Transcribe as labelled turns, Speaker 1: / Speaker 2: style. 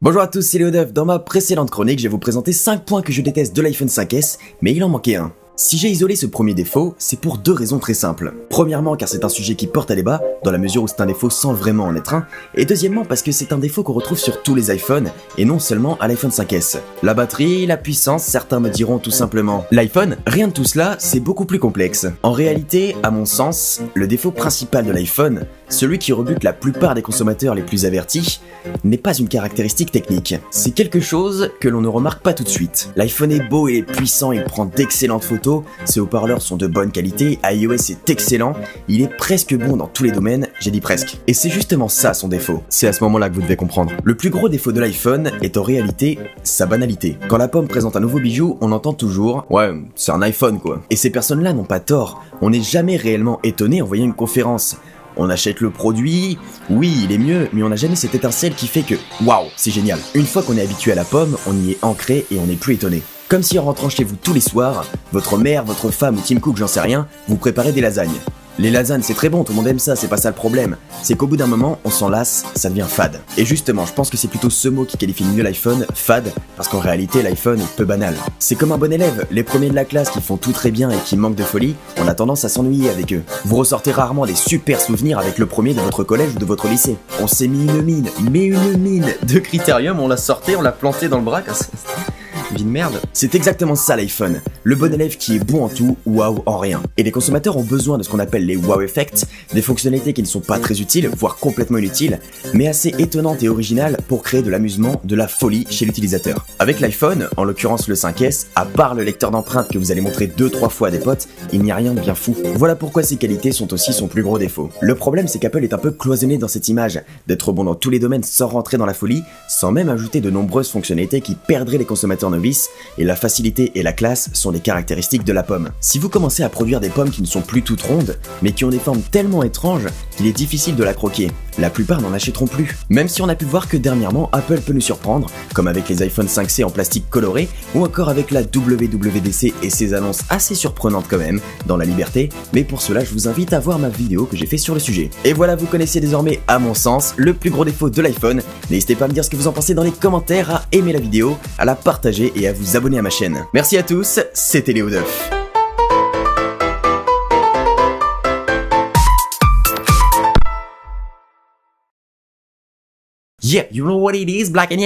Speaker 1: Bonjour à tous, c'est Léodeuf. Dans ma précédente chronique, je vais vous présenter 5 points que je déteste de l'iPhone 5S, mais il en manquait un. Si j'ai isolé ce premier défaut, c'est pour deux raisons très simples. Premièrement, car c'est un sujet qui porte à débat, dans la mesure où c'est un défaut sans vraiment en être un, et deuxièmement parce que c'est un défaut qu'on retrouve sur tous les iPhones, et non seulement à l'iPhone 5S. La batterie, la puissance, certains me diront tout simplement. L'iPhone, rien de tout cela, c'est beaucoup plus complexe. En réalité, à mon sens, le défaut principal de l'iPhone, celui qui rebute la plupart des consommateurs les plus avertis, n'est pas une caractéristique technique. C'est quelque chose que l'on ne remarque pas tout de suite. L'iPhone est beau et puissant, il prend d'excellentes photos, ses haut-parleurs sont de bonne qualité, iOS est excellent, il est presque bon dans tous les domaines, j'ai dit presque. Et c'est justement ça son défaut. C'est à ce moment-là que vous devez comprendre. Le plus gros défaut de l'iPhone est en réalité sa banalité. Quand la pomme présente un nouveau bijou, on entend toujours Ouais, c'est un iPhone quoi. Et ces personnes-là n'ont pas tort. On n'est jamais réellement étonné en voyant une conférence on achète le produit, oui, il est mieux, mais on n'a jamais cette étincelle qui fait que waouh, c'est génial. Une fois qu'on est habitué à la pomme, on y est ancré et on n'est plus étonné. Comme si en rentrant chez vous tous les soirs, votre mère, votre femme ou Tim Cook, j'en sais rien, vous préparez des lasagnes. Les lasagnes, c'est très bon, tout le monde aime ça, c'est pas ça le problème. C'est qu'au bout d'un moment, on s'en lasse, ça devient fade. Et justement, je pense que c'est plutôt ce mot qui qualifie mieux l'iPhone, fade, parce qu'en réalité, l'iPhone est peu banal. C'est comme un bon élève, les premiers de la classe qui font tout très bien et qui manquent de folie, on a tendance à s'ennuyer avec eux. Vous ressortez rarement des super souvenirs avec le premier de votre collège ou de votre lycée. On s'est mis une mine, mais une mine de critérium, on l'a sorti, on l'a planté dans le bras vie de merde. C'est exactement ça l'iPhone. Le bon élève qui est bon en tout, waouh en rien. Et les consommateurs ont besoin de ce qu'on appelle les wow effects, des fonctionnalités qui ne sont pas très utiles, voire complètement inutiles, mais assez étonnantes et originales pour créer de l'amusement, de la folie chez l'utilisateur. Avec l'iPhone, en l'occurrence le 5S, à part le lecteur d'empreintes que vous allez montrer 2-3 fois à des potes, il n'y a rien de bien fou. Voilà pourquoi ses qualités sont aussi son plus gros défaut. Le problème c'est qu'Apple est un peu cloisonné dans cette image, d'être bon dans tous les domaines sans rentrer dans la folie, sans même ajouter de nombreuses fonctionnalités qui perdraient les consommateurs et la facilité et la classe sont caractéristiques de la pomme. Si vous commencez à produire des pommes qui ne sont plus toutes rondes, mais qui ont des formes tellement étranges qu'il est difficile de la croquer, la plupart n'en achèteront plus. Même si on a pu voir que dernièrement Apple peut nous surprendre, comme avec les iPhone 5C en plastique coloré, ou encore avec la WWDC et ses annonces assez surprenantes quand même, dans la liberté, mais pour cela je vous invite à voir ma vidéo que j'ai fait sur le sujet. Et voilà, vous connaissez désormais, à mon sens, le plus gros défaut de l'iPhone. N'hésitez pas à me dire ce que vous en pensez dans les commentaires, à aimer la vidéo, à la partager et à vous abonner à ma chaîne. Merci à tous, c'était Léo Duff. Yeah, you know what it is, black and